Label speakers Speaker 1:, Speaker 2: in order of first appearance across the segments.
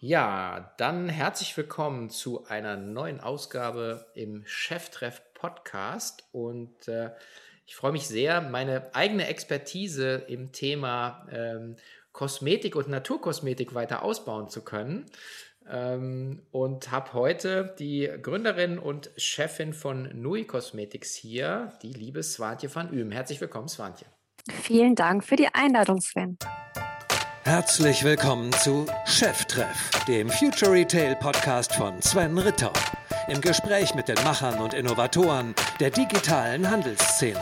Speaker 1: Ja, dann herzlich willkommen zu einer neuen Ausgabe im Cheftreff Podcast und äh, ich freue mich sehr, meine eigene Expertise im Thema ähm, Kosmetik und Naturkosmetik weiter ausbauen zu können. Ähm, und habe heute die Gründerin und Chefin von Nui Cosmetics hier, die liebe Swantje van Ühm. Herzlich willkommen, Swantje.
Speaker 2: Vielen Dank für die Einladung, Sven.
Speaker 3: Herzlich willkommen zu Cheftreff, dem Future Retail Podcast von Sven Ritter. Im Gespräch mit den Machern und Innovatoren der digitalen Handelsszene.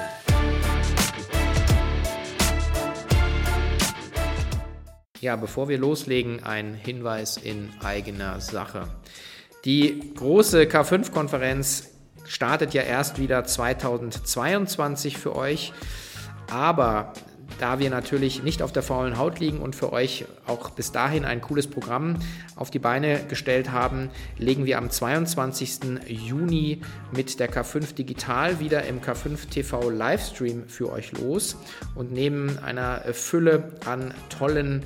Speaker 1: Ja, bevor wir loslegen, ein Hinweis in eigener Sache. Die große K5-Konferenz startet ja erst wieder 2022 für euch, aber da wir natürlich nicht auf der faulen Haut liegen und für euch auch bis dahin ein cooles Programm auf die Beine gestellt haben, legen wir am 22. Juni mit der K5 Digital wieder im K5 TV Livestream für euch los und neben einer Fülle an tollen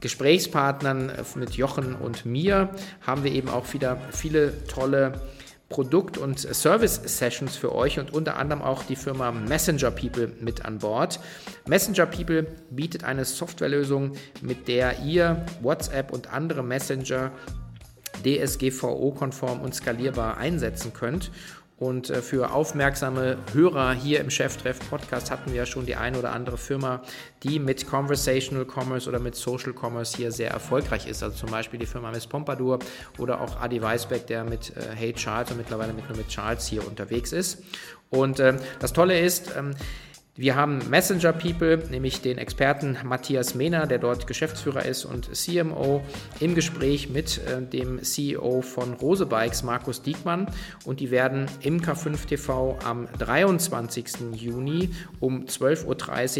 Speaker 1: Gesprächspartnern mit Jochen und mir haben wir eben auch wieder viele tolle Produkt- und Service-Sessions für euch und unter anderem auch die Firma Messenger People mit an Bord. Messenger People bietet eine Softwarelösung, mit der ihr WhatsApp und andere Messenger DSGVO-konform und skalierbar einsetzen könnt und äh, für aufmerksame Hörer hier im Cheftreff Podcast hatten wir ja schon die eine oder andere Firma, die mit Conversational Commerce oder mit Social Commerce hier sehr erfolgreich ist. Also zum Beispiel die Firma Miss Pompadour oder auch Adi Weisbeck, der mit äh, Hey Charles und mittlerweile mit nur mit Charles hier unterwegs ist. Und äh, das Tolle ist, ähm, wir haben Messenger People, nämlich den Experten Matthias Mehner, der dort Geschäftsführer ist und CMO, im Gespräch mit äh, dem CEO von Rose Bikes, Markus Diekmann. Und die werden im K5 TV am 23. Juni um 12.30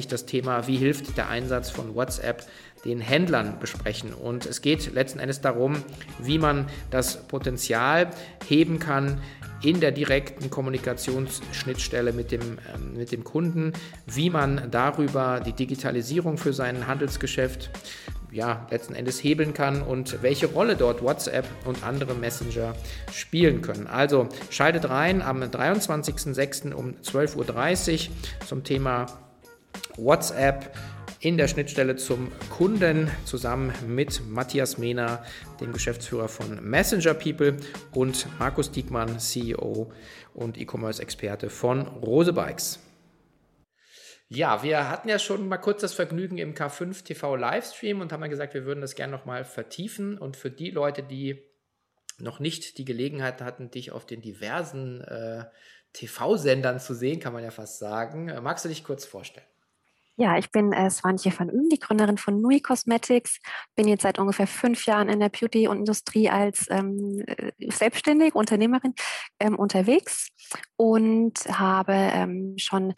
Speaker 1: Uhr das Thema Wie hilft der Einsatz von WhatsApp den Händlern besprechen. Und es geht letzten Endes darum, wie man das Potenzial heben kann, in der direkten Kommunikationsschnittstelle mit dem, ähm, mit dem Kunden, wie man darüber die Digitalisierung für sein Handelsgeschäft ja, letzten Endes hebeln kann und welche Rolle dort WhatsApp und andere Messenger spielen können. Also schaltet rein am 23.06. um 12.30 Uhr zum Thema WhatsApp in der Schnittstelle zum Kunden zusammen mit Matthias Mehner, dem Geschäftsführer von Messenger People und Markus Diekmann, CEO und E-Commerce-Experte von Rose Bikes. Ja, wir hatten ja schon mal kurz das Vergnügen im K5 TV Livestream und haben ja gesagt, wir würden das gerne nochmal vertiefen. Und für die Leute, die noch nicht die Gelegenheit hatten, dich auf den diversen äh, TV-Sendern zu sehen, kann man ja fast sagen, äh, magst du dich kurz vorstellen?
Speaker 2: Ja, ich bin äh, Swantje van Üm, die Gründerin von Nui Cosmetics. Bin jetzt seit ungefähr fünf Jahren in der Beauty- und Industrie als ähm, äh, selbstständige Unternehmerin ähm, unterwegs und habe ähm, schon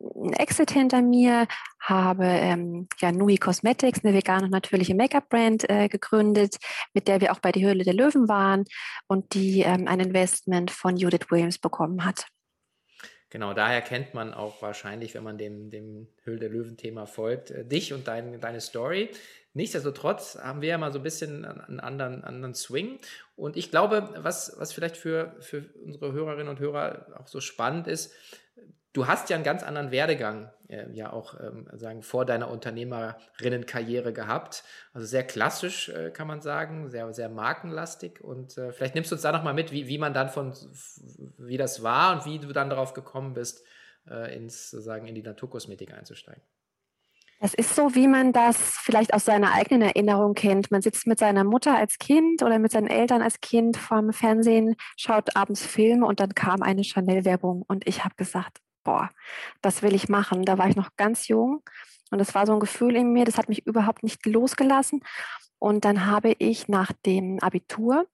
Speaker 2: ein Exit hinter mir, habe ähm, ja Nui Cosmetics, eine vegane und natürliche Make-up-Brand äh, gegründet, mit der wir auch bei die Höhle der Löwen waren und die ähm, ein Investment von Judith Williams bekommen hat.
Speaker 1: Genau, daher kennt man auch wahrscheinlich, wenn man dem, dem Höhl der Löwen-Thema folgt, äh, dich und dein, deine Story. Nichtsdestotrotz haben wir ja mal so ein bisschen einen anderen, anderen Swing. Und ich glaube, was, was vielleicht für, für unsere Hörerinnen und Hörer auch so spannend ist, Du hast ja einen ganz anderen Werdegang äh, ja auch ähm, sagen vor deiner Unternehmerinnenkarriere gehabt. Also sehr klassisch äh, kann man sagen, sehr sehr markenlastig und äh, vielleicht nimmst du uns da noch mal mit, wie, wie man dann von wie das war und wie du dann darauf gekommen bist, äh, ins sozusagen in die Naturkosmetik einzusteigen.
Speaker 2: Es ist so, wie man das vielleicht aus seiner eigenen Erinnerung kennt. Man sitzt mit seiner Mutter als Kind oder mit seinen Eltern als Kind vorm Fernsehen, schaut abends Filme und dann kam eine Chanel-Werbung und ich habe gesagt, boah, das will ich machen. Da war ich noch ganz jung und das war so ein Gefühl in mir, das hat mich überhaupt nicht losgelassen. Und dann habe ich nach dem Abitur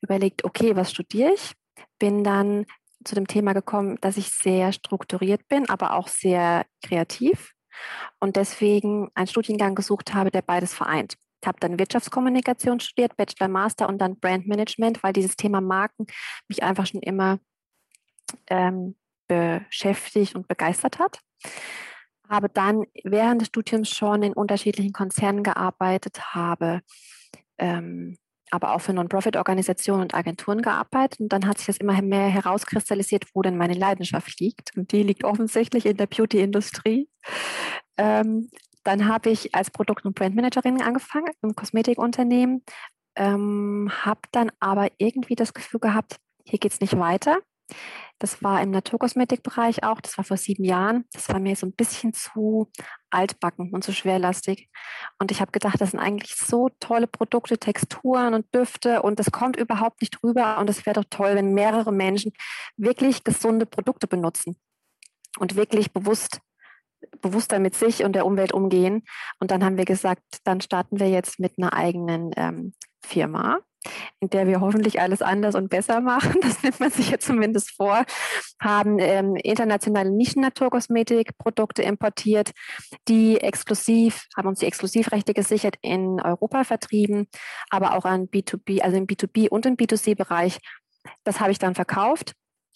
Speaker 2: überlegt, okay, was studiere ich? Bin dann zu dem Thema gekommen, dass ich sehr strukturiert bin, aber auch sehr kreativ und deswegen einen Studiengang gesucht habe, der beides vereint. Ich habe dann Wirtschaftskommunikation studiert, Bachelor, Master und dann Brandmanagement, weil dieses Thema Marken mich einfach schon immer ähm, beschäftigt und begeistert hat. Habe dann während des Studiums schon in unterschiedlichen Konzernen gearbeitet, habe ähm, aber auch für Non-Profit-Organisationen und Agenturen gearbeitet. Und dann hat sich das immer mehr herauskristallisiert, wo denn meine Leidenschaft liegt. Und die liegt offensichtlich in der Beauty-Industrie. Ähm, dann habe ich als Produkt- und Brandmanagerin angefangen im Kosmetikunternehmen, ähm, habe dann aber irgendwie das Gefühl gehabt, hier geht es nicht weiter. Das war im Naturkosmetikbereich auch, das war vor sieben Jahren. Das war mir so ein bisschen zu altbacken und zu schwerlastig. Und ich habe gedacht, das sind eigentlich so tolle Produkte, Texturen und Düfte und das kommt überhaupt nicht rüber. Und es wäre doch toll, wenn mehrere Menschen wirklich gesunde Produkte benutzen und wirklich bewusst bewusster mit sich und der Umwelt umgehen. Und dann haben wir gesagt, dann starten wir jetzt mit einer eigenen ähm, Firma in der wir hoffentlich alles anders und besser machen, das nimmt man sich ja zumindest vor, haben ähm, internationale Nischen-Naturkosmetikprodukte importiert, die exklusiv, haben uns die Exklusivrechte gesichert in Europa vertrieben, aber auch an B2B, also im B2B und im B2C-Bereich. Das habe ich dann verkauft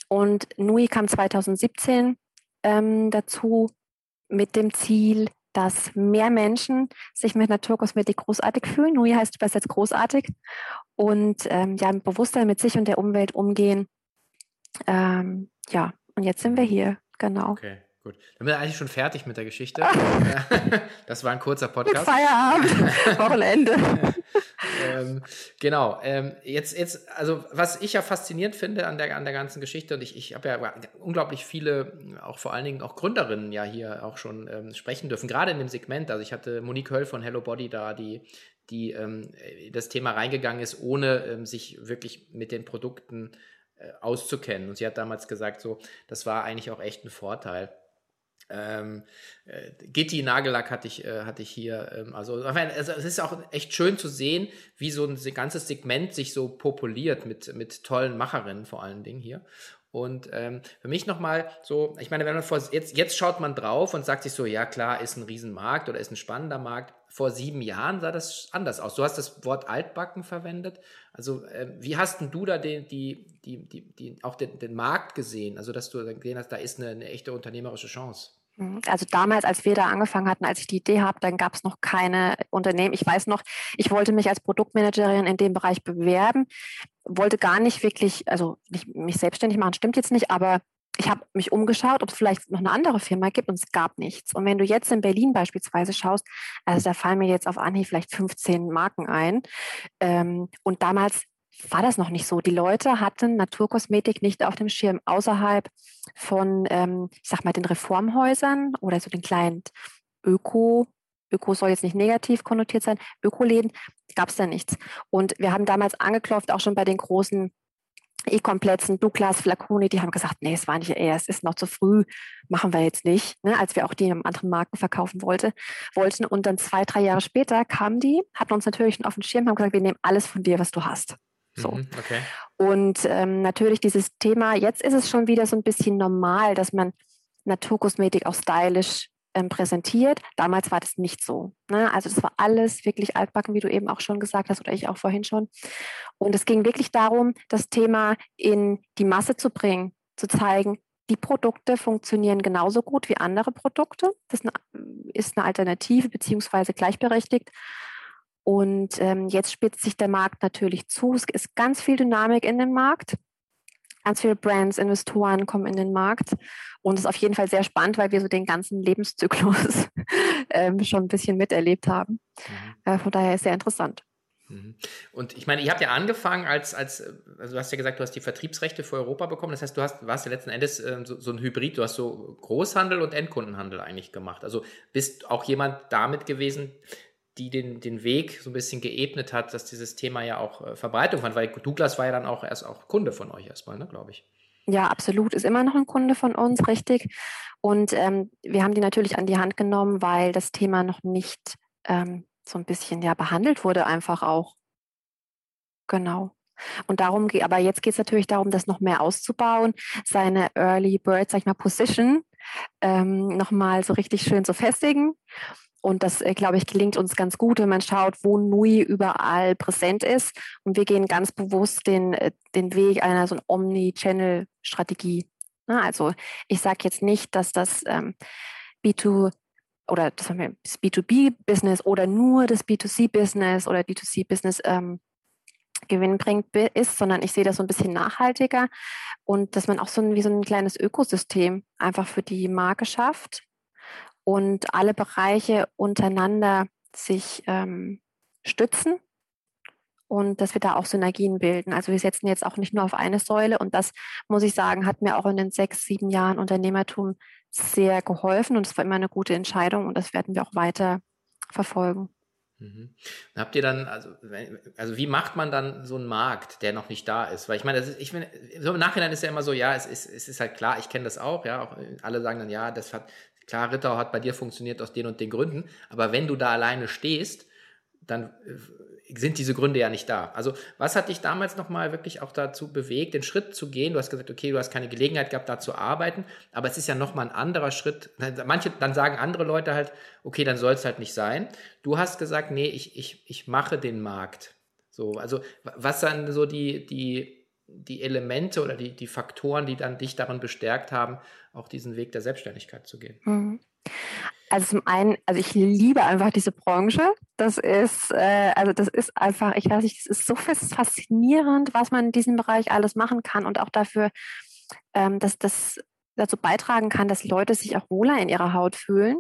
Speaker 2: und Nui kam 2017 ähm, dazu mit dem Ziel, dass mehr Menschen sich mit Naturkosmetik großartig fühlen. Nui heißt übersetzt großartig und ähm, ja, bewusster mit sich und der Umwelt umgehen. Ähm, ja, und jetzt sind wir hier, genau.
Speaker 1: Okay. Gut, dann sind wir eigentlich schon fertig mit der Geschichte. das war ein kurzer Podcast.
Speaker 2: Feierabend, Wochenende.
Speaker 1: ähm, genau. Ähm, jetzt, jetzt, also was ich ja faszinierend finde an der, an der ganzen Geschichte, und ich, ich habe ja unglaublich viele, auch vor allen Dingen auch Gründerinnen ja hier auch schon ähm, sprechen dürfen, gerade in dem Segment. Also ich hatte Monique Höll von Hello Body da, die die ähm, das Thema reingegangen ist, ohne ähm, sich wirklich mit den Produkten äh, auszukennen. Und sie hat damals gesagt, so, das war eigentlich auch echt ein Vorteil. Ähm, äh, Gitti Nagellack hatte ich, äh, hatte ich hier. Ähm, also, also, es ist auch echt schön zu sehen, wie so ein ganzes Segment sich so populiert mit, mit tollen Macherinnen vor allen Dingen hier. Und ähm, für mich nochmal so, ich meine, wenn man vor, jetzt, jetzt schaut man drauf und sagt sich so, ja klar, ist ein Riesenmarkt oder ist ein spannender Markt. Vor sieben Jahren sah das anders aus. Du hast das Wort Altbacken verwendet. Also äh, wie hast denn du da den, die, die, die, die, auch den, den Markt gesehen? Also dass du gesehen hast, da ist eine, eine echte unternehmerische Chance.
Speaker 2: Mhm. Also damals, als wir da angefangen hatten, als ich die Idee habe, dann gab es noch keine Unternehmen. Ich weiß noch, ich wollte mich als Produktmanagerin in dem Bereich bewerben, wollte gar nicht wirklich, also nicht mich selbstständig machen, stimmt jetzt nicht, aber ich habe mich umgeschaut, ob es vielleicht noch eine andere Firma gibt und es gab nichts. Und wenn du jetzt in Berlin beispielsweise schaust, also da fallen mir jetzt auf Anhieb vielleicht 15 Marken ein. Ähm, und damals war das noch nicht so. Die Leute hatten Naturkosmetik nicht auf dem Schirm außerhalb von, ähm, ich sag mal, den Reformhäusern oder so den kleinen Öko, Öko soll jetzt nicht negativ konnotiert sein, Ökoläden, gab es da nichts. Und wir haben damals angeklopft, auch schon bei den großen E-Komplexen, Douglas, Flaconi, die haben gesagt, nee, es war nicht eher, es ist noch zu früh, machen wir jetzt nicht, ne, als wir auch die im anderen Marken verkaufen wollte, wollten. Und dann zwei, drei Jahre später kamen die, hatten uns natürlich auf den Schirm, haben gesagt, wir nehmen alles von dir, was du hast. So. Mhm, okay. Und ähm, natürlich dieses Thema, jetzt ist es schon wieder so ein bisschen normal, dass man Naturkosmetik auch stylisch ähm, präsentiert. Damals war das nicht so. Ne? Also das war alles wirklich altbacken, wie du eben auch schon gesagt hast oder ich auch vorhin schon. Und es ging wirklich darum, das Thema in die Masse zu bringen, zu zeigen, die Produkte funktionieren genauso gut wie andere Produkte. Das ist eine Alternative beziehungsweise gleichberechtigt. Und ähm, jetzt spitzt sich der Markt natürlich zu. Es ist ganz viel Dynamik in dem Markt. Ganz viele Brands, Investoren kommen in den Markt. Und es ist auf jeden Fall sehr spannend, weil wir so den ganzen Lebenszyklus ähm, schon ein bisschen miterlebt haben. Mhm. Äh, von daher ist es sehr interessant.
Speaker 1: Mhm. Und ich meine, ihr habt ja angefangen als, als, also du hast ja gesagt, du hast die Vertriebsrechte für Europa bekommen. Das heißt, du hast, warst ja letzten Endes äh, so, so, ein Hybrid. Du hast so Großhandel und Endkundenhandel eigentlich gemacht. Also bist auch jemand damit gewesen, die den, den Weg so ein bisschen geebnet hat, dass dieses Thema ja auch äh, Verbreitung fand, weil Douglas war ja dann auch erst auch Kunde von euch erstmal, ne, glaube ich.
Speaker 2: Ja, absolut. Ist immer noch ein Kunde von uns, richtig. Und ähm, wir haben die natürlich an die Hand genommen, weil das Thema noch nicht ähm, so ein bisschen ja behandelt wurde, einfach auch. Genau. Und darum geht, aber jetzt geht es natürlich darum, das noch mehr auszubauen, seine Early Bird, sag ich mal, Position ähm, nochmal so richtig schön zu festigen und das, äh, glaube ich, gelingt uns ganz gut, wenn man schaut, wo Nui überall präsent ist. Und wir gehen ganz bewusst den, äh, den Weg einer so Omni-Channel-Strategie. Also ich sage jetzt nicht, dass das ähm, B2 oder das das B2B-Business oder nur das B2C-Business oder B2C-Business ähm, Gewinn ist, sondern ich sehe das so ein bisschen nachhaltiger und dass man auch so ein, wie so ein kleines Ökosystem einfach für die Marke schafft und alle Bereiche untereinander sich ähm, stützen und dass wir da auch Synergien bilden. Also wir setzen jetzt auch nicht nur auf eine Säule und das muss ich sagen, hat mir auch in den sechs, sieben Jahren Unternehmertum sehr geholfen und es war immer eine gute Entscheidung und das werden wir auch weiter verfolgen.
Speaker 1: Mhm. Habt ihr dann, also, also wie macht man dann so einen Markt, der noch nicht da ist? Weil ich meine, ist, ich finde, so im Nachhinein ist ja immer so, ja, es ist, es ist halt klar, ich kenne das auch, ja, auch alle sagen dann, ja, das hat, klar, Ritter hat bei dir funktioniert aus den und den Gründen, aber wenn du da alleine stehst, dann äh, sind diese Gründe ja nicht da. Also was hat dich damals nochmal wirklich auch dazu bewegt, den Schritt zu gehen? Du hast gesagt, okay, du hast keine Gelegenheit gehabt, da zu arbeiten, aber es ist ja nochmal ein anderer Schritt. Manche, dann sagen andere Leute halt, okay, dann soll es halt nicht sein. Du hast gesagt, nee, ich, ich, ich mache den Markt. So, also was dann so die, die, die Elemente oder die, die Faktoren, die dann dich darin bestärkt haben, auch diesen Weg der Selbstständigkeit zu gehen? Mhm.
Speaker 2: Also zum einen, also ich liebe einfach diese Branche. Das ist, äh, also das ist einfach, ich weiß nicht, es ist so faszinierend, was man in diesem Bereich alles machen kann und auch dafür, ähm, dass das dazu beitragen kann, dass Leute sich auch wohler in ihrer Haut fühlen.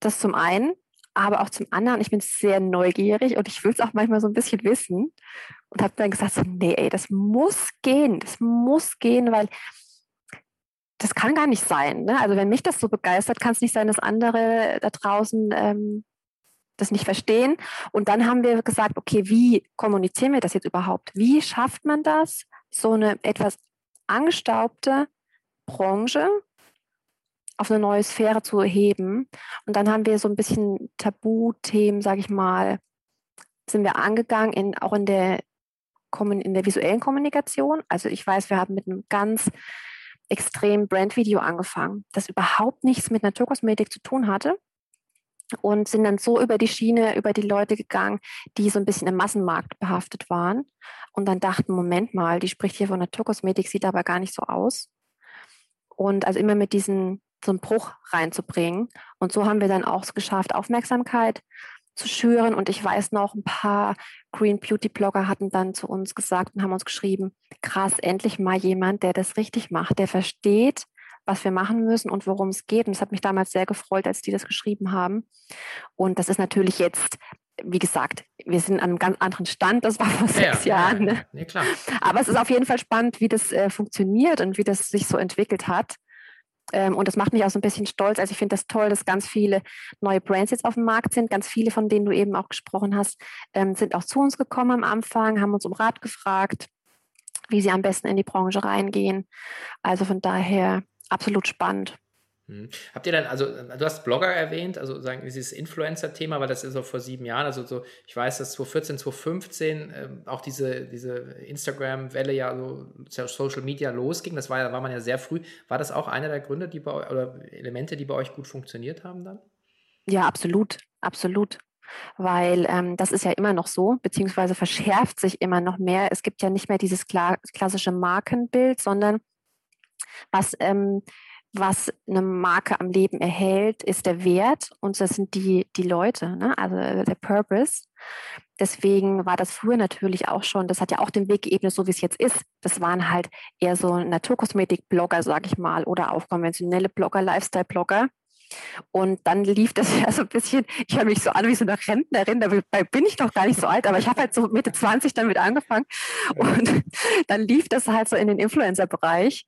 Speaker 2: Das zum einen, aber auch zum anderen, ich bin sehr neugierig und ich will es auch manchmal so ein bisschen wissen und habe dann gesagt, so, nee, ey, das muss gehen, das muss gehen, weil das kann gar nicht sein. Ne? Also wenn mich das so begeistert, kann es nicht sein, dass andere da draußen ähm, das nicht verstehen. Und dann haben wir gesagt, okay, wie kommunizieren wir das jetzt überhaupt? Wie schafft man das, so eine etwas angestaubte Branche auf eine neue Sphäre zu heben? Und dann haben wir so ein bisschen Tabuthemen, sage ich mal, sind wir angegangen, in, auch in der, in der visuellen Kommunikation. Also ich weiß, wir haben mit einem ganz extrem Brandvideo angefangen, das überhaupt nichts mit Naturkosmetik zu tun hatte und sind dann so über die Schiene, über die Leute gegangen, die so ein bisschen im Massenmarkt behaftet waren und dann dachten, Moment mal, die spricht hier von Naturkosmetik, sieht aber gar nicht so aus. Und also immer mit diesen so einen Bruch reinzubringen. Und so haben wir dann auch es geschafft, Aufmerksamkeit zu schüren. Und ich weiß noch, ein paar Green Beauty Blogger hatten dann zu uns gesagt und haben uns geschrieben, krass, endlich mal jemand, der das richtig macht, der versteht, was wir machen müssen und worum es geht. Und es hat mich damals sehr gefreut, als die das geschrieben haben. Und das ist natürlich jetzt, wie gesagt, wir sind an einem ganz anderen Stand. Das war vor sechs ja, Jahren. Ne? Ja. Aber es ist auf jeden Fall spannend, wie das äh, funktioniert und wie das sich so entwickelt hat. Ähm, und das macht mich auch so ein bisschen stolz. Also ich finde das toll, dass ganz viele neue Brands jetzt auf dem Markt sind. Ganz viele, von denen du eben auch gesprochen hast, ähm, sind auch zu uns gekommen am Anfang, haben uns um Rat gefragt, wie sie am besten in die Branche reingehen. Also von daher absolut spannend.
Speaker 1: Hm. Habt ihr dann, also du hast Blogger erwähnt, also sagen dieses Influencer-Thema, weil das ist so vor sieben Jahren, also so, ich weiß, dass 2014, 2015 äh, auch diese, diese Instagram-Welle ja so Social Media losging, das war ja, war man ja sehr früh. War das auch einer der Gründe, die bei oder Elemente, die bei euch gut funktioniert haben dann?
Speaker 2: Ja, absolut, absolut. Weil ähm, das ist ja immer noch so, beziehungsweise verschärft sich immer noch mehr. Es gibt ja nicht mehr dieses klar, klassische Markenbild, sondern was ähm, was eine Marke am Leben erhält, ist der Wert und das sind die, die Leute, ne? also der Purpose. Deswegen war das früher natürlich auch schon, das hat ja auch den Weg geebnet, so wie es jetzt ist. Das waren halt eher so Naturkosmetik-Blogger, sag ich mal, oder auch konventionelle Blogger, Lifestyle-Blogger. Und dann lief das ja so ein bisschen, ich höre mich so an wie so eine Rentnerin, dabei bin ich doch gar nicht so alt, aber ich habe halt so Mitte 20 damit angefangen. Und dann lief das halt so in den Influencer-Bereich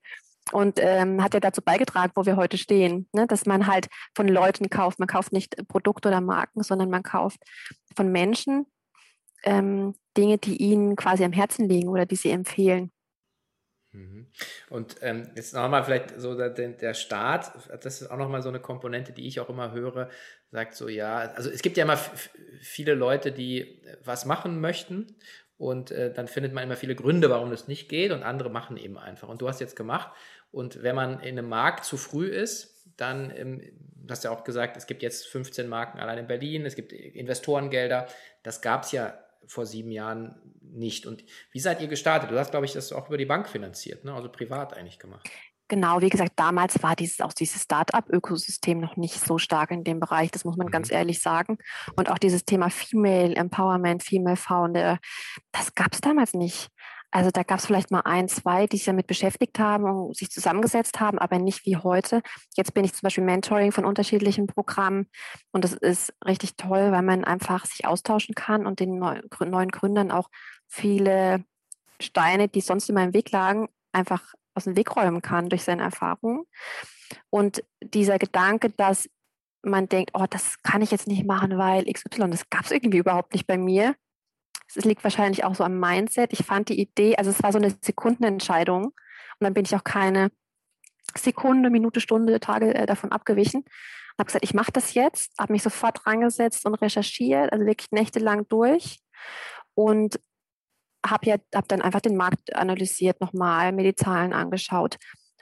Speaker 2: und ähm, hat ja dazu beigetragen, wo wir heute stehen, ne? dass man halt von Leuten kauft. Man kauft nicht Produkte oder Marken, sondern man kauft von Menschen ähm, Dinge, die ihnen quasi am Herzen liegen oder die sie empfehlen.
Speaker 1: Mhm. Und ähm, jetzt nochmal vielleicht so der, der Staat, das ist auch nochmal so eine Komponente, die ich auch immer höre, sagt so, ja, also es gibt ja immer viele Leute, die was machen möchten und äh, dann findet man immer viele Gründe, warum das nicht geht und andere machen eben einfach. Und du hast jetzt gemacht und wenn man in einem Markt zu früh ist, dann, ähm, du ja auch gesagt, es gibt jetzt 15 Marken allein in Berlin, es gibt Investorengelder. Das gab es ja vor sieben Jahren nicht. Und wie seid ihr gestartet? Du hast, glaube ich, das auch über die Bank finanziert, ne? also privat eigentlich gemacht.
Speaker 2: Genau, wie gesagt, damals war dieses auch dieses Start-up-Ökosystem noch nicht so stark in dem Bereich, das muss man mhm. ganz ehrlich sagen. Und auch dieses Thema Female Empowerment, Female Founder, das gab es damals nicht. Also da gab es vielleicht mal ein, zwei, die sich damit beschäftigt haben und sich zusammengesetzt haben, aber nicht wie heute. Jetzt bin ich zum Beispiel Mentoring von unterschiedlichen Programmen und das ist richtig toll, weil man einfach sich austauschen kann und den neuen Gründern auch viele Steine, die sonst in meinem Weg lagen, einfach aus dem Weg räumen kann durch seine Erfahrungen. Und dieser Gedanke, dass man denkt, oh, das kann ich jetzt nicht machen, weil XY, das gab es irgendwie überhaupt nicht bei mir. Es liegt wahrscheinlich auch so am Mindset. Ich fand die Idee, also es war so eine Sekundenentscheidung und dann bin ich auch keine Sekunde, Minute, Stunde, Tage äh, davon abgewichen. Habe gesagt, ich mache das jetzt, habe mich sofort rangesetzt und recherchiert, also wirklich nächtelang durch und habe ja, hab dann einfach den Markt analysiert nochmal, mir die Zahlen angeschaut.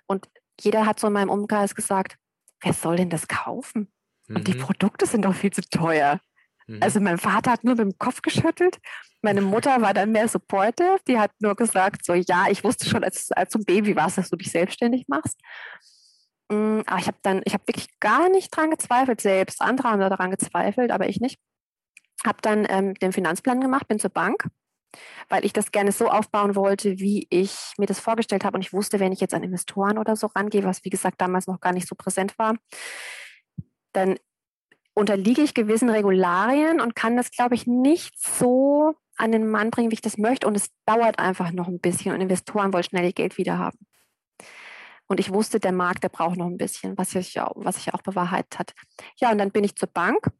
Speaker 2: Und jeder hat so in meinem Umkreis gesagt, wer soll denn das kaufen? Mhm. Und die mhm. Produkte sind doch viel zu teuer. Mhm. Also mein Vater hat nur mit dem Kopf geschüttelt. Meine Mutter war dann mehr supportive. Die hat nur gesagt, so ja, ich wusste schon, als, als du ein Baby warst, dass du dich selbstständig machst. Mm, aber ich habe dann, ich habe wirklich gar nicht dran gezweifelt selbst. Andere haben daran gezweifelt, aber ich nicht. Habe dann ähm, den Finanzplan gemacht, bin zur Bank weil ich das gerne so aufbauen wollte, wie ich mir das vorgestellt habe. Und ich wusste, wenn ich jetzt an Investoren oder so rangehe, was wie gesagt damals noch gar nicht so präsent war, dann unterliege ich gewissen Regularien und kann das, glaube ich, nicht so an den Mann bringen, wie ich das möchte. Und es dauert einfach noch ein bisschen. Und Investoren wollen schnell ihr Geld wieder haben. Und ich wusste, der Markt, der braucht noch ein bisschen, was sich auch, was sich auch bewahrheitet hat. Ja, und dann bin ich zur Bank.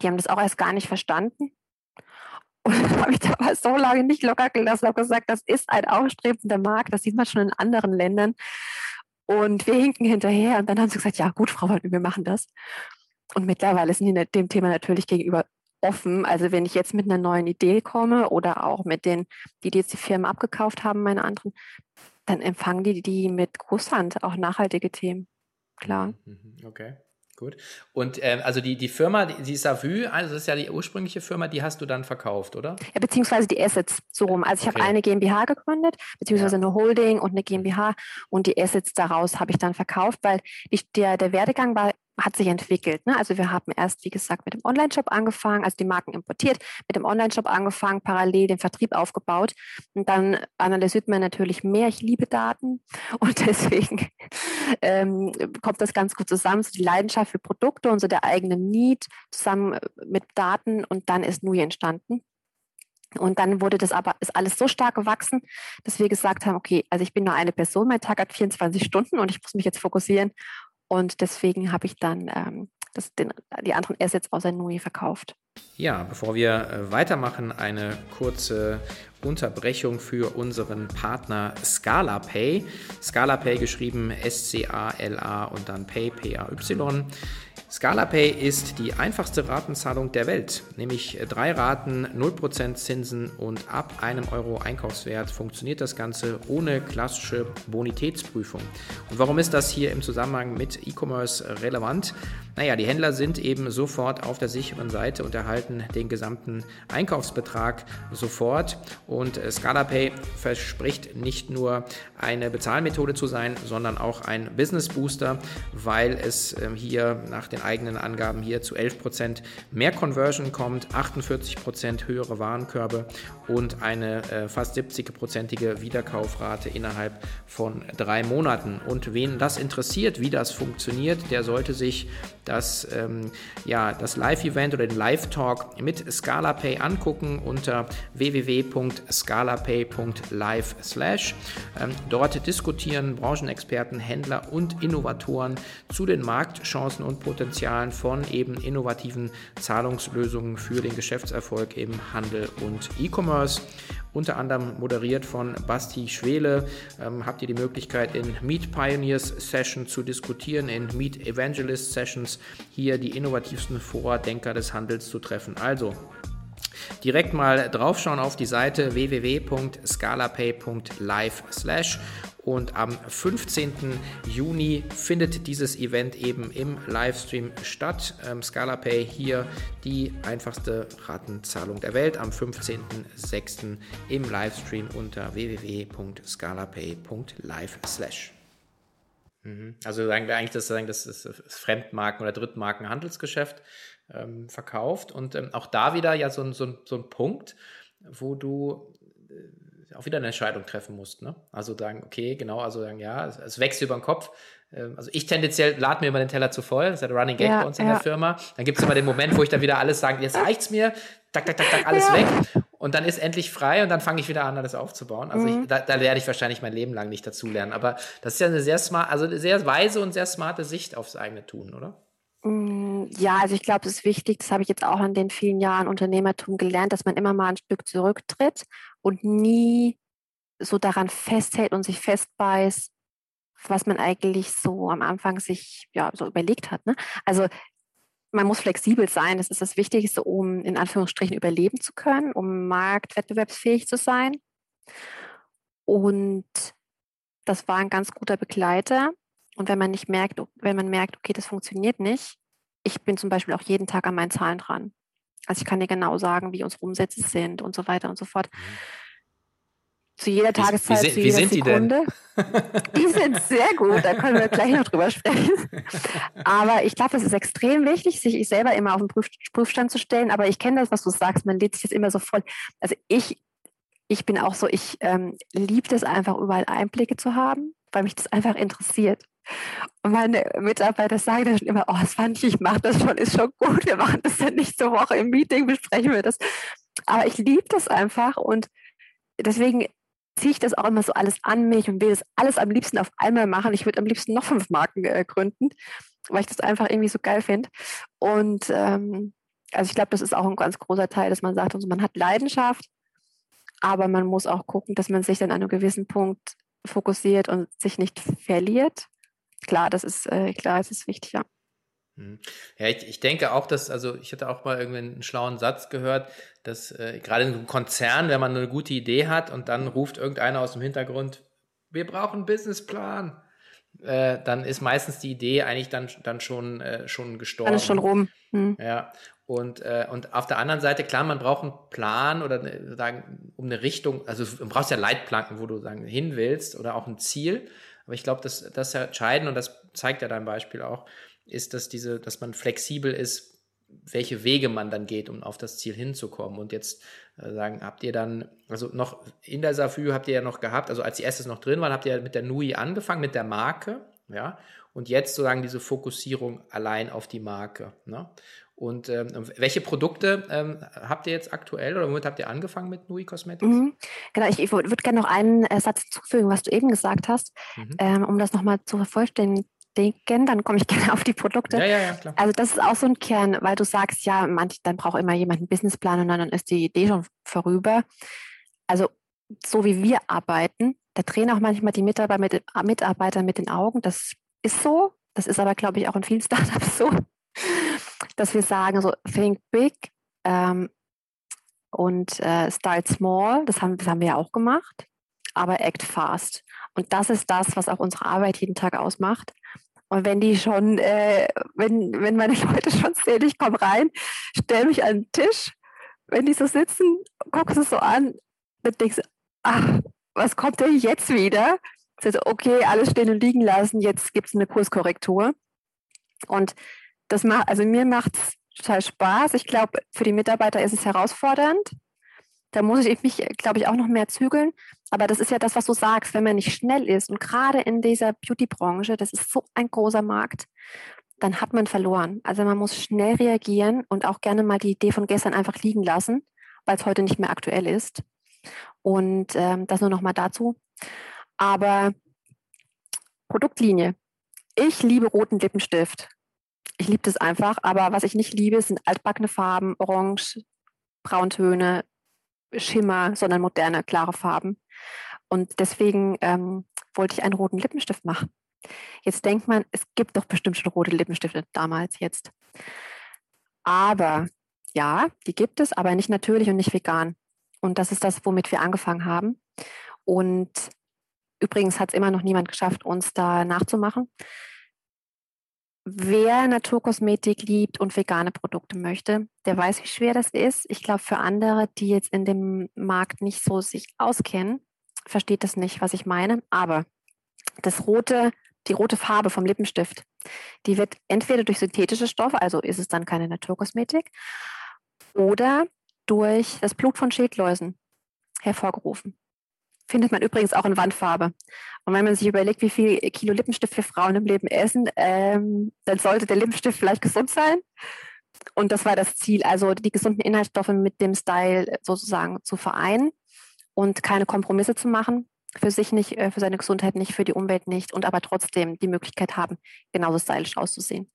Speaker 2: Die haben das auch erst gar nicht verstanden. Und dann habe ich da aber so lange nicht locker gelassen, habe gesagt, das ist ein aufstrebender Markt, das sieht man schon in anderen Ländern. Und wir hinken hinterher. Und dann haben sie gesagt, ja gut, Frau Waldmann, wir machen das. Und mittlerweile sind die dem Thema natürlich gegenüber offen. Also wenn ich jetzt mit einer neuen Idee komme oder auch mit den, die, die jetzt die Firmen abgekauft haben, meine anderen, dann empfangen die die mit Großhand, auch nachhaltige Themen. Klar.
Speaker 1: Mhm, okay. Gut. Und ähm, also die, die Firma, die, die Savü, also das ist ja die ursprüngliche Firma, die hast du dann verkauft, oder?
Speaker 2: Ja, beziehungsweise die Assets so rum. Also ich okay. habe eine GmbH gegründet, beziehungsweise ja. eine Holding und eine GmbH und die Assets daraus habe ich dann verkauft, weil die, der, der Werdegang war hat sich entwickelt. Ne? Also wir haben erst, wie gesagt, mit dem Online-Shop angefangen, also die Marken importiert, mit dem Online-Shop angefangen, parallel den Vertrieb aufgebaut. Und dann analysiert man natürlich mehr. Ich liebe Daten und deswegen ähm, kommt das ganz gut zusammen. So die Leidenschaft für Produkte und so der eigene Need zusammen äh, mit Daten und dann ist Nui entstanden. Und dann wurde das aber, ist alles so stark gewachsen, dass wir gesagt haben, okay, also ich bin nur eine Person, mein Tag hat 24 Stunden und ich muss mich jetzt fokussieren und deswegen habe ich dann ähm, das, den, die anderen Assets außer Nui verkauft.
Speaker 1: Ja, bevor wir äh, weitermachen, eine kurze Unterbrechung für unseren Partner ScalaPay. ScalaPay geschrieben S-C-A-L-A und dann Pay, P-A-Y. ScalaPay ist die einfachste Ratenzahlung der Welt, nämlich drei Raten, 0% Zinsen und ab einem Euro Einkaufswert funktioniert das Ganze ohne klassische Bonitätsprüfung. Und warum ist das hier im Zusammenhang mit E-Commerce relevant? Naja, die Händler sind eben sofort auf der sicheren Seite und erhalten den gesamten Einkaufsbetrag sofort. Und ScalaPay verspricht nicht nur eine Bezahlmethode zu sein, sondern auch ein Business Booster, weil es ähm, hier nach den eigenen Angaben hier zu 11% mehr Conversion kommt, 48% höhere Warenkörbe und eine äh, fast 70-prozentige Wiederkaufrate innerhalb von drei Monaten. Und wen das interessiert, wie das funktioniert, der sollte sich das, ähm, ja, das Live-Event oder den Live-Talk mit ScalaPay angucken unter www.scalapay.live Ähm, dort diskutieren Branchenexperten, Händler und Innovatoren zu den Marktchancen und Potenzialen von eben innovativen Zahlungslösungen für den Geschäftserfolg im Handel und E-Commerce unter anderem moderiert von Basti Schwele. Ähm, habt ihr die Möglichkeit in Meet Pioneers Session zu diskutieren, in Meet Evangelist Sessions hier die innovativsten Vordenker des Handels zu treffen. Also direkt mal draufschauen auf die Seite www.scalapay.live und am 15. Juni findet dieses Event eben im Livestream statt. Ähm, ScalaPay hier die einfachste Ratenzahlung der Welt am 15.06. im Livestream unter www.scalapay.live. Mhm. Also eigentlich das, das, das Fremdmarken- oder Drittmarken-Handelsgeschäft ähm, verkauft. Und ähm, auch da wieder ja so, so, so ein Punkt, wo du äh, auch wieder eine Entscheidung treffen musst. Ne? Also sagen, okay, genau, also sagen, ja, es, es wächst über den Kopf. Ähm, also ich tendenziell lade mir immer den Teller zu voll, das ist ja der Running Gag ja, bei uns in ja. der Firma. Dann gibt es immer den Moment, wo ich dann wieder alles sage, jetzt reicht's mir, tak, tak, tak, tak, alles ja. weg. Und dann ist endlich frei und dann fange ich wieder an, alles aufzubauen. Also mhm. ich, da, da, werde ich wahrscheinlich mein Leben lang nicht dazulernen. Aber das ist ja eine sehr smart, also sehr weise und sehr smarte Sicht aufs eigene Tun, oder?
Speaker 2: Mm, ja, also ich glaube, es ist wichtig, das habe ich jetzt auch in den vielen Jahren Unternehmertum gelernt, dass man immer mal ein Stück zurücktritt und nie so daran festhält und sich festbeißt, was man eigentlich so am Anfang sich ja so überlegt hat. Ne? Also man muss flexibel sein, das ist das Wichtigste, um in Anführungsstrichen überleben zu können, um marktwettbewerbsfähig zu sein. Und das war ein ganz guter Begleiter. Und wenn man nicht merkt, wenn man merkt, okay, das funktioniert nicht, ich bin zum Beispiel auch jeden Tag an meinen Zahlen dran. Also ich kann dir genau sagen, wie unsere Umsätze sind und so weiter und so fort. Mhm zu jeder Tageszeit, wie, wie, zu jeder sind Sekunde. Die, die sind sehr gut, da können wir gleich noch drüber sprechen. Aber ich glaube, es ist extrem wichtig, sich selber immer auf den Prüf Prüfstand zu stellen. Aber ich kenne das, was du sagst, man lädt sich das immer so voll. Also ich, ich bin auch so, ich ähm, liebe es einfach, überall Einblicke zu haben, weil mich das einfach interessiert. Und meine Mitarbeiter sagen dann immer, oh, das fand ich, ich mache das schon, ist schon gut, wir machen das dann nächste Woche im Meeting, besprechen wir das. Aber ich liebe das einfach und deswegen ziehe ich das auch immer so alles an mich und will das alles am liebsten auf einmal machen. Ich würde am liebsten noch fünf Marken äh, gründen, weil ich das einfach irgendwie so geil finde. Und ähm, also ich glaube, das ist auch ein ganz großer Teil, dass man sagt, also man hat Leidenschaft, aber man muss auch gucken, dass man sich dann an einem gewissen Punkt fokussiert und sich nicht verliert. Klar, das ist äh, klar, es ist wichtig, ja.
Speaker 1: Mhm. Ja, ich, ich denke auch, dass, also ich hatte auch mal irgendwie einen schlauen Satz gehört, dass äh, gerade in einem Konzern, wenn man eine gute Idee hat und dann ruft irgendeiner aus dem Hintergrund, wir brauchen einen Businessplan, äh, dann ist meistens die Idee eigentlich dann, dann schon, äh, schon gestorben.
Speaker 2: Alles schon rum.
Speaker 1: Hm. Ja. Und, äh, und auf der anderen Seite, klar, man braucht einen Plan oder eine, sagen, um eine Richtung, also du brauchst ja Leitplanken, wo du sagen, hin willst oder auch ein Ziel. Aber ich glaube, das, das ist ja entscheidend und das zeigt ja dein Beispiel auch, ist, dass diese, dass man flexibel ist, welche Wege man dann geht, um auf das Ziel hinzukommen. Und jetzt äh, sagen, habt ihr dann, also noch in der Safü habt ihr ja noch gehabt, also als die erstes noch drin waren, habt ihr mit der Nui angefangen, mit der Marke, ja, und jetzt sozusagen diese Fokussierung allein auf die Marke. Ne? Und ähm, welche Produkte ähm, habt ihr jetzt aktuell oder womit habt ihr angefangen mit Nui Cosmetics? Mhm.
Speaker 2: Genau, ich, ich würde gerne noch einen äh, Satz hinzufügen, was du eben gesagt hast, mhm. ähm, um das nochmal zu vervollständigen dann komme ich gerne auf die Produkte.
Speaker 1: Ja, ja, ja, klar.
Speaker 2: Also das ist auch so ein Kern, weil du sagst, ja, manch, dann braucht immer jemand einen Businessplan und dann ist die Idee schon vorüber. Also so wie wir arbeiten, da drehen auch manchmal die Mitarbeiter mit, Mitarbeiter mit den Augen. Das ist so. Das ist aber, glaube ich, auch in vielen Startups so, dass wir sagen, so think big ähm, und äh, start small. Das haben, das haben wir ja auch gemacht, aber act fast. Und das ist das, was auch unsere Arbeit jeden Tag ausmacht. Und wenn die schon, äh, wenn, wenn meine Leute schon sehen, ich komme rein, stelle mich an den Tisch, wenn die so sitzen, guckst du so an, dann denkst du, ach, was kommt denn jetzt wieder? Also, okay, alles stehen und liegen lassen, jetzt gibt es eine Kurskorrektur. Und das macht, also mir macht es total Spaß. Ich glaube, für die Mitarbeiter ist es herausfordernd. Da muss ich mich, glaube ich, auch noch mehr zügeln. Aber das ist ja das, was du sagst, wenn man nicht schnell ist und gerade in dieser Beauty-Branche, das ist so ein großer Markt, dann hat man verloren. Also man muss schnell reagieren und auch gerne mal die Idee von gestern einfach liegen lassen, weil es heute nicht mehr aktuell ist. Und ähm, das nur noch mal dazu. Aber Produktlinie. Ich liebe roten Lippenstift. Ich liebe das einfach. Aber was ich nicht liebe, sind altbackene Farben, Orange, Brauntöne, Schimmer, sondern moderne, klare Farben. Und deswegen ähm, wollte ich einen roten Lippenstift machen. Jetzt denkt man, es gibt doch bestimmt schon rote Lippenstifte damals, jetzt. Aber ja, die gibt es, aber nicht natürlich und nicht vegan. Und das ist das, womit wir angefangen haben. Und übrigens hat es immer noch niemand geschafft, uns da nachzumachen. Wer Naturkosmetik liebt und vegane Produkte möchte, der weiß, wie schwer das ist. Ich glaube, für andere, die jetzt in dem Markt nicht so sich auskennen, versteht das nicht, was ich meine. Aber das rote die rote Farbe vom Lippenstift, die wird entweder durch synthetische Stoffe, also ist es dann keine Naturkosmetik, oder durch das Blut von Schildläusen hervorgerufen. Findet man übrigens auch in Wandfarbe. Und wenn man sich überlegt, wie viel Kilo Lippenstift wir Frauen im Leben essen, ähm, dann sollte der Lippenstift vielleicht gesund sein. Und das war das Ziel, also die gesunden Inhaltsstoffe mit dem Style sozusagen zu vereinen und keine Kompromisse zu machen. Für sich nicht, äh, für seine Gesundheit nicht, für die Umwelt nicht und aber trotzdem die Möglichkeit haben, genauso stylisch auszusehen.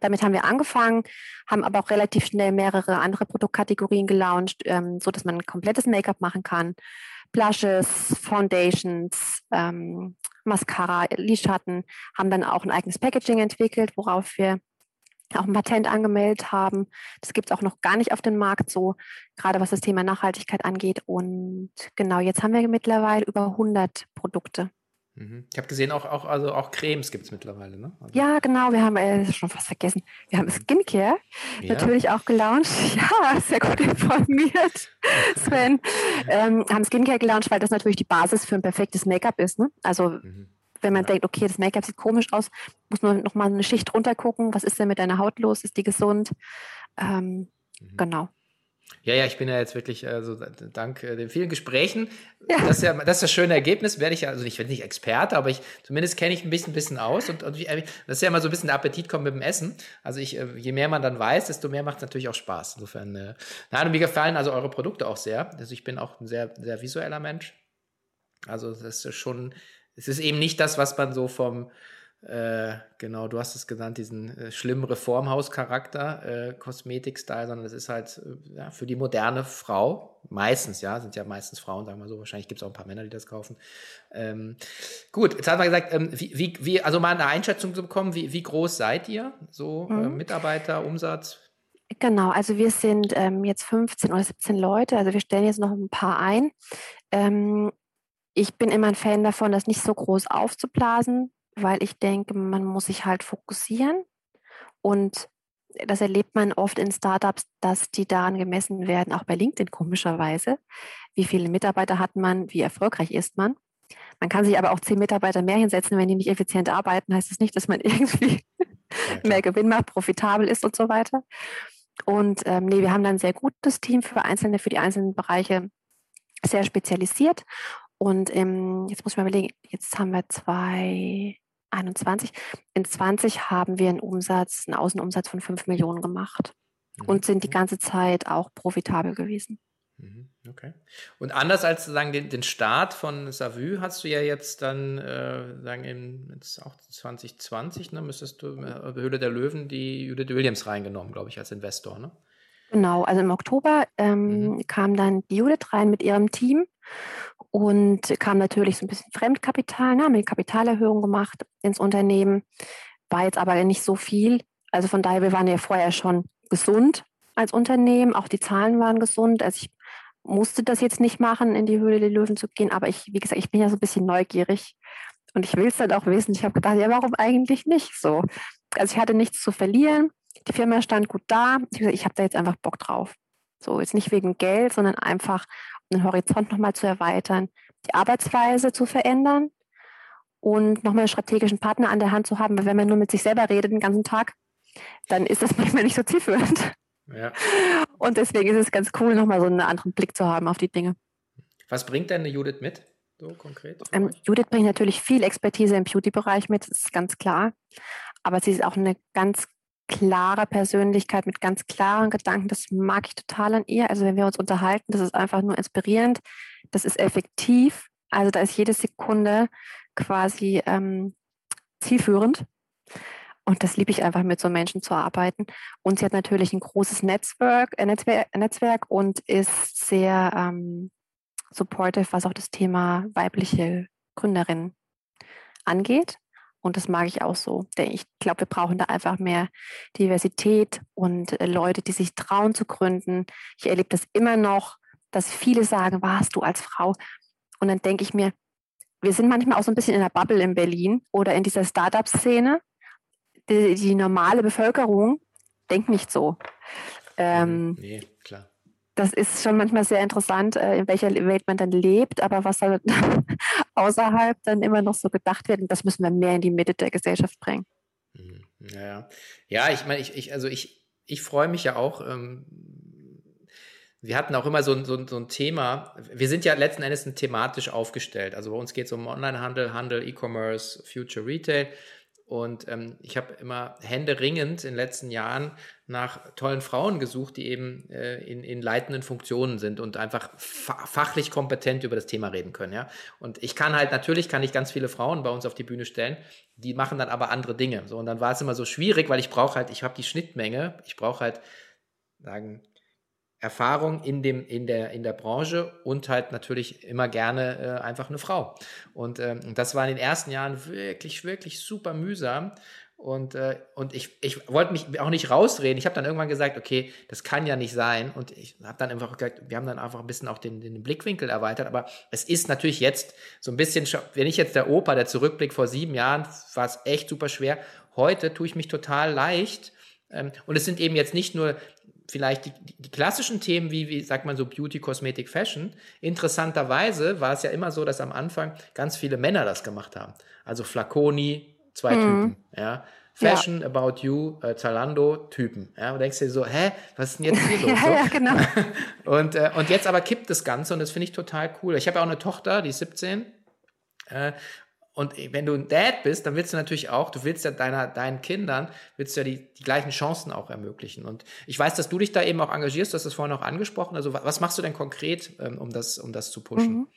Speaker 2: Damit haben wir angefangen, haben aber auch relativ schnell mehrere andere Produktkategorien gelauncht, ähm, so dass man ein komplettes Make-up machen kann. Blushes, Foundations, ähm, Mascara, Lidschatten, haben dann auch ein eigenes Packaging entwickelt, worauf wir auch ein Patent angemeldet haben. Das gibt es auch noch gar nicht auf dem Markt so, gerade was das Thema Nachhaltigkeit angeht. Und genau, jetzt haben wir mittlerweile über 100 Produkte.
Speaker 1: Mhm. Ich habe gesehen, auch, auch, also auch Cremes gibt es mittlerweile, ne? Also
Speaker 2: ja, genau. Wir haben äh, schon fast vergessen. Wir haben Skincare ja. natürlich auch gelauncht. Ja, sehr gut informiert, Sven. ähm, haben Skincare gelauncht, weil das natürlich die Basis für ein perfektes Make-up ist. Ne? Also mhm wenn man ja. denkt, okay, das Make-up sieht komisch aus, muss man nochmal eine Schicht runter gucken. Was ist denn mit deiner Haut los? Ist die gesund? Ähm, mhm. Genau.
Speaker 1: Ja, ja, ich bin ja jetzt wirklich, also dank äh, den vielen Gesprächen, ja. das, ist ja, das ist das schöne Ergebnis, werde ich ja, also ich bin nicht Experte, aber ich zumindest kenne ich ein bisschen, bisschen aus und, und äh, das ist ja immer so ein bisschen der Appetit kommt mit dem Essen. Also ich, äh, je mehr man dann weiß, desto mehr macht es natürlich auch Spaß. Insofern, äh, nein, und mir gefallen also eure Produkte auch sehr. Also ich bin auch ein sehr, sehr visueller Mensch. Also das ist schon, es ist eben nicht das, was man so vom, äh, genau, du hast es genannt, diesen äh, schlimmen Reformhaus-Charakter, äh, Kosmetik-Style, sondern es ist halt äh, ja, für die moderne Frau, meistens, ja, sind ja meistens Frauen, sagen wir so, wahrscheinlich gibt es auch ein paar Männer, die das kaufen. Ähm, gut, jetzt haben wir gesagt, ähm, wie, wie, wie, also mal eine Einschätzung zu bekommen, wie, wie groß seid ihr, so äh, mhm. Mitarbeiter, Umsatz?
Speaker 2: Genau, also wir sind ähm, jetzt 15 oder 17 Leute, also wir stellen jetzt noch ein paar ein. Ähm, ich bin immer ein Fan davon, das nicht so groß aufzublasen, weil ich denke, man muss sich halt fokussieren. Und das erlebt man oft in Startups, dass die daran gemessen werden, auch bei LinkedIn komischerweise. Wie viele Mitarbeiter hat man, wie erfolgreich ist man? Man kann sich aber auch zehn Mitarbeiter mehr hinsetzen, wenn die nicht effizient arbeiten, heißt das nicht, dass man irgendwie ja, mehr Gewinn macht, profitabel ist und so weiter. Und ähm, nee, wir haben dann ein sehr gutes Team für einzelne, für die einzelnen Bereiche sehr spezialisiert und ähm, jetzt muss ich mal überlegen, jetzt haben wir 2021. In 20 haben wir einen Umsatz, einen Außenumsatz von 5 Millionen gemacht mhm. und sind die ganze Zeit auch profitabel gewesen.
Speaker 1: Mhm. Okay. Und anders als sagen den, den Start von Savü hast du ja jetzt dann äh, sagen in jetzt auch 2020, ne, müsstest du äh, Höhle der Löwen die Judith Williams reingenommen, glaube ich, als Investor, ne?
Speaker 2: Genau, also im Oktober ähm, mhm. kam dann die Judith rein mit ihrem Team und kam natürlich so ein bisschen Fremdkapital, ne, haben eine Kapitalerhöhung gemacht ins Unternehmen, war jetzt aber nicht so viel. Also von daher, wir waren ja vorher schon gesund als Unternehmen, auch die Zahlen waren gesund. Also ich musste das jetzt nicht machen, in die Höhle der Löwen zu gehen, aber ich, wie gesagt, ich bin ja so ein bisschen neugierig und ich will es dann auch wissen. Ich habe gedacht, ja, warum eigentlich nicht so? Also ich hatte nichts zu verlieren. Die Firma stand gut da. Ich, ich habe da jetzt einfach Bock drauf. So, jetzt nicht wegen Geld, sondern einfach, den Horizont nochmal zu erweitern, die Arbeitsweise zu verändern und nochmal einen strategischen Partner an der Hand zu haben, weil wenn man nur mit sich selber redet den ganzen Tag, dann ist das manchmal nicht so zielführend. Ja. Und deswegen ist es ganz cool, nochmal so einen anderen Blick zu haben auf die Dinge.
Speaker 1: Was bringt denn Judith mit, so konkret?
Speaker 2: Ähm, Judith bringt natürlich viel Expertise im Beauty-Bereich mit, das ist ganz klar. Aber sie ist auch eine ganz klare Persönlichkeit mit ganz klaren Gedanken. Das mag ich total an ihr. Also wenn wir uns unterhalten, das ist einfach nur inspirierend. Das ist effektiv. Also da ist jede Sekunde quasi ähm, zielführend. Und das liebe ich einfach, mit so Menschen zu arbeiten. Und sie hat natürlich ein großes Netzwerk, äh, Netzwerk, Netzwerk und ist sehr ähm, supportive, was auch das Thema weibliche Gründerinnen angeht. Und das mag ich auch so. Denn ich glaube, wir brauchen da einfach mehr Diversität und äh, Leute, die sich trauen zu gründen. Ich erlebe das immer noch, dass viele sagen, warst du als Frau? Und dann denke ich mir, wir sind manchmal auch so ein bisschen in der Bubble in Berlin oder in dieser Startup-Szene. Die, die, normale Bevölkerung denkt nicht so.
Speaker 1: Ähm, nee.
Speaker 2: Das ist schon manchmal sehr interessant, äh, in welcher Welt man dann lebt, aber was dann außerhalb dann immer noch so gedacht wird, das müssen wir mehr in die Mitte der Gesellschaft bringen.
Speaker 1: Mhm. Ja, ja, ich meine, ich, ich, also ich, ich freue mich ja auch. Ähm, wir hatten auch immer so, so, so ein Thema. Wir sind ja letzten Endes thematisch aufgestellt. Also bei uns geht es um Onlinehandel, Handel, E-Commerce, Future Retail. Und ähm, ich habe immer händeringend in den letzten Jahren nach tollen Frauen gesucht, die eben äh, in, in leitenden Funktionen sind und einfach fa fachlich kompetent über das Thema reden können. Ja? Und ich kann halt, natürlich kann ich ganz viele Frauen bei uns auf die Bühne stellen, die machen dann aber andere Dinge. So, und dann war es immer so schwierig, weil ich brauche halt, ich habe die Schnittmenge, ich brauche halt, sagen, Erfahrung in, dem, in, der, in der Branche und halt natürlich immer gerne äh, einfach eine Frau. Und ähm, das war in den ersten Jahren wirklich, wirklich super mühsam. Und, äh, und ich, ich wollte mich auch nicht rausreden. Ich habe dann irgendwann gesagt, okay, das kann ja nicht sein. Und ich habe dann einfach gesagt, wir haben dann einfach ein bisschen auch den, den Blickwinkel erweitert. Aber es ist natürlich jetzt so ein bisschen, wenn ich jetzt der Opa, der zurückblickt vor sieben Jahren, war es echt super schwer. Heute tue ich mich total leicht. Ähm, und es sind eben jetzt nicht nur vielleicht die, die, klassischen Themen wie, wie sagt man so, Beauty, Kosmetik, Fashion. Interessanterweise war es ja immer so, dass am Anfang ganz viele Männer das gemacht haben. Also Flaconi, zwei mhm. Typen, ja. Fashion, ja. About You, äh, Zalando, Typen. Ja, und denkst dir so, hä, was ist denn jetzt hier los?
Speaker 2: ja, ja, genau.
Speaker 1: und, äh, und jetzt aber kippt das Ganze und das finde ich total cool. Ich habe ja auch eine Tochter, die ist 17. Äh, und wenn du ein Dad bist, dann willst du natürlich auch, du willst ja deiner, deinen Kindern, willst du ja die, die gleichen Chancen auch ermöglichen. Und ich weiß, dass du dich da eben auch engagierst, du hast das vorhin auch angesprochen. Also was machst du denn konkret, ähm, um das, um das zu pushen? Mhm.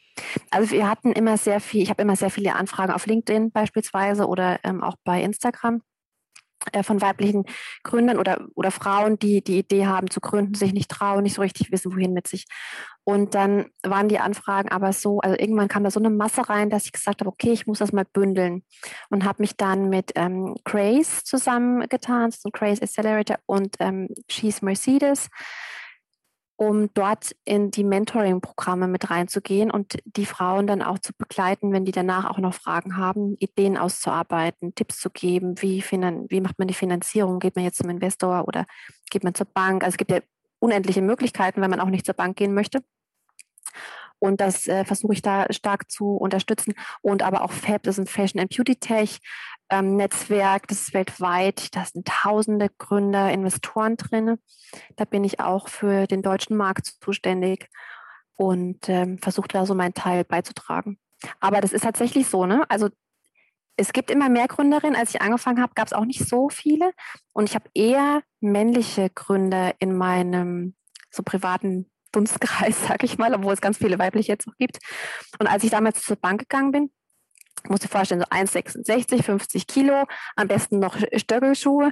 Speaker 2: Also wir hatten immer sehr viel, ich habe immer sehr viele Anfragen auf LinkedIn beispielsweise oder ähm, auch bei Instagram von weiblichen Gründern oder, oder Frauen, die die Idee haben zu gründen, sich nicht trauen, nicht so richtig wissen, wohin mit sich. Und dann waren die Anfragen aber so, also irgendwann kam da so eine Masse rein, dass ich gesagt habe, okay, ich muss das mal bündeln und habe mich dann mit ähm, Grace zusammengetan, so Grace Accelerator und ähm, She's Mercedes um dort in die Mentoring-Programme mit reinzugehen und die Frauen dann auch zu begleiten, wenn die danach auch noch Fragen haben, Ideen auszuarbeiten, Tipps zu geben, wie, wie macht man die Finanzierung, geht man jetzt zum Investor oder geht man zur Bank. Also es gibt ja unendliche Möglichkeiten, wenn man auch nicht zur Bank gehen möchte. Und das äh, versuche ich da stark zu unterstützen. Und aber auch FAB, das ist ein Fashion and Beauty Tech ähm, Netzwerk, das ist weltweit. Da sind tausende Gründer, Investoren drin. Da bin ich auch für den deutschen Markt zuständig und ähm, versuche da so meinen Teil beizutragen. Aber das ist tatsächlich so, ne? Also es gibt immer mehr Gründerinnen. Als ich angefangen habe, gab es auch nicht so viele. Und ich habe eher männliche Gründer in meinem so privaten Dunstkreis, sag ich mal, obwohl es ganz viele weibliche jetzt noch gibt. Und als ich damals zur Bank gegangen bin, muss dir vorstellen, so 1,66, 50 Kilo, am besten noch Stöckelschuhe.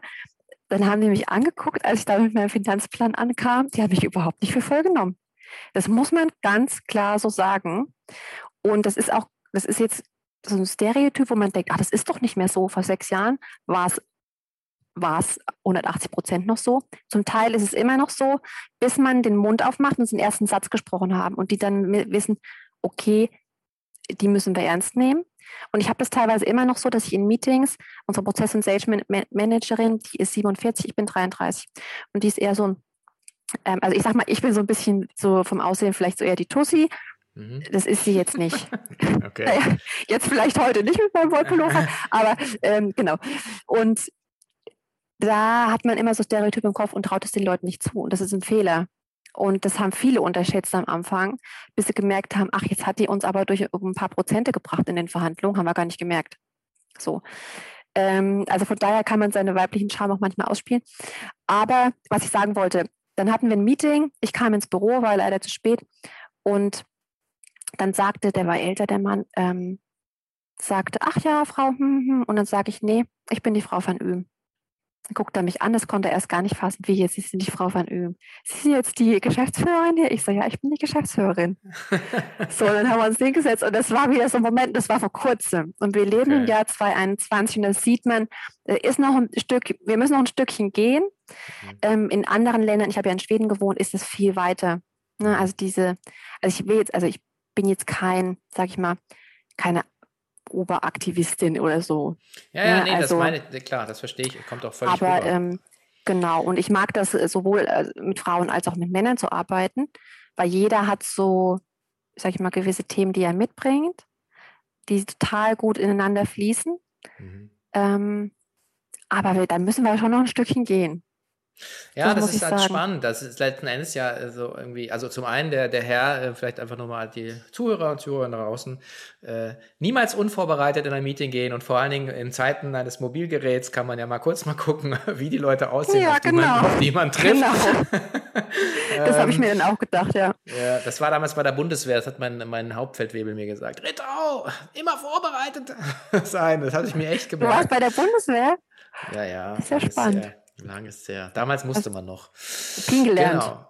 Speaker 2: Dann haben die mich angeguckt, als ich da mit meinem Finanzplan ankam. Die haben mich überhaupt nicht für voll genommen. Das muss man ganz klar so sagen. Und das ist auch, das ist jetzt so ein Stereotyp, wo man denkt, ach, das ist doch nicht mehr so. Vor sechs Jahren war es war es 180 Prozent noch so. Zum Teil ist es immer noch so, bis man den Mund aufmacht und den ersten Satz gesprochen haben und die dann wissen, okay, die müssen wir ernst nehmen. Und ich habe das teilweise immer noch so, dass ich in Meetings, unsere Prozess- und Sales-Managerin, die ist 47, ich bin 33. Und die ist eher so ein, ähm, also ich sag mal, ich bin so ein bisschen so vom Aussehen vielleicht so eher die Tussi. Mhm. Das ist sie jetzt nicht. okay. naja, jetzt vielleicht heute nicht mit meinem Wollpullover, aber ähm, genau. Und da hat man immer so Stereotype im Kopf und traut es den Leuten nicht zu. Und das ist ein Fehler. Und das haben viele unterschätzt am Anfang, bis sie gemerkt haben, ach, jetzt hat die uns aber durch ein paar Prozente gebracht in den Verhandlungen, haben wir gar nicht gemerkt. So. Ähm, also von daher kann man seine weiblichen Charme auch manchmal ausspielen. Aber was ich sagen wollte, dann hatten wir ein Meeting, ich kam ins Büro, war leider zu spät und dann sagte, der war älter, der Mann, ähm, sagte, ach ja, Frau, hm, hm. und dann sage ich, nee, ich bin die Frau van Ühm. Dann guckt er mich an, das konnte er erst gar nicht fassen, wie jetzt, Sie sind die Frau van Öhm. Sie sind jetzt die Geschäftsführerin hier? Ich so, ja, ich bin die Geschäftsführerin. so, dann haben wir uns hingesetzt und das war wieder so ein Moment, das war vor kurzem. Und wir leben okay. im Jahr 2021 und das sieht man, ist noch ein Stück, wir müssen noch ein Stückchen gehen. Mhm. Ähm, in anderen Ländern, ich habe ja in Schweden gewohnt, ist es viel weiter. Ne? Mhm. Also diese, also ich will jetzt, also ich bin jetzt kein, sag ich mal, keine Oberaktivistin oder so.
Speaker 1: Ja, ja, ne? nee, also, das meine ich, klar, das verstehe ich, kommt auch völlig
Speaker 2: Aber ähm, Genau, und ich mag das äh, sowohl äh, mit Frauen als auch mit Männern zu arbeiten, weil jeder hat so, sag ich mal, gewisse Themen, die er mitbringt, die total gut ineinander fließen. Mhm. Ähm, aber wir, dann müssen wir schon noch ein Stückchen gehen.
Speaker 1: Ja, das, das ist halt sagen. spannend. Das ist letzten Endes ja so irgendwie, also zum einen der, der Herr, äh, vielleicht einfach nochmal die Zuhörer und Zuhörer draußen, äh, niemals unvorbereitet in ein Meeting gehen und vor allen Dingen in Zeiten eines Mobilgeräts kann man ja mal kurz mal gucken, wie die Leute aussehen,
Speaker 2: ja,
Speaker 1: auf,
Speaker 2: genau. die man,
Speaker 1: auf die man trifft. Genau.
Speaker 2: das habe ich mir dann auch gedacht, ja.
Speaker 1: ja. Das war damals bei der Bundeswehr, das hat mein, mein Hauptfeldwebel mir gesagt. Rittau, immer vorbereitet sein. Das hatte ich mir echt gemerkt.
Speaker 2: Du warst bei der Bundeswehr?
Speaker 1: Ja, ja.
Speaker 2: Das ist ja spannend.
Speaker 1: Sehr, Lang ist her. Damals musste man noch.
Speaker 2: Viel gelernt. Genau.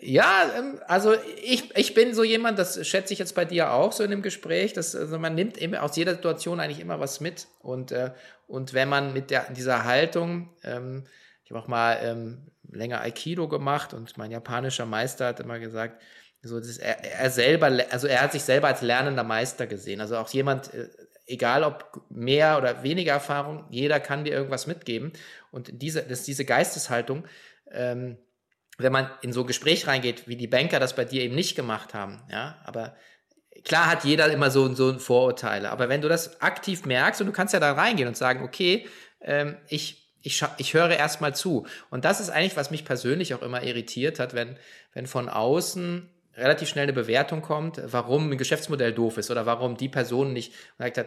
Speaker 1: Ja, ähm, also ich, ich bin so jemand, das schätze ich jetzt bei dir auch so in dem Gespräch, dass also man nimmt immer aus jeder Situation eigentlich immer was mit. Und, äh, und wenn man mit der, dieser Haltung, ähm, ich habe auch mal ähm, länger Aikido gemacht und mein japanischer Meister hat immer gesagt, so das, er, er selber, also er hat sich selber als lernender Meister gesehen. Also auch jemand, äh, egal ob mehr oder weniger Erfahrung, jeder kann dir irgendwas mitgeben. Und diese, das, diese Geisteshaltung, ähm, wenn man in so ein Gespräch reingeht, wie die Banker das bei dir eben nicht gemacht haben, ja, aber klar hat jeder immer so, so Vorurteile, aber wenn du das aktiv merkst und du kannst ja da reingehen und sagen, okay, ähm, ich ich, ich höre erstmal zu. Und das ist eigentlich, was mich persönlich auch immer irritiert hat, wenn, wenn von außen relativ schnell eine Bewertung kommt, warum ein Geschäftsmodell doof ist oder warum die Person nicht gesagt hat,